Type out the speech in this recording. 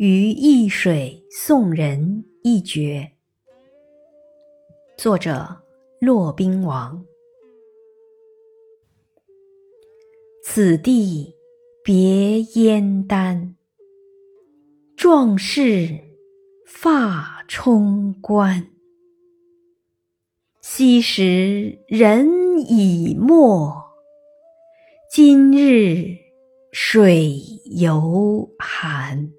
于易水送人一绝。作者骆宾王。此地别燕丹，壮士发冲冠。昔时人已没，今日水犹寒。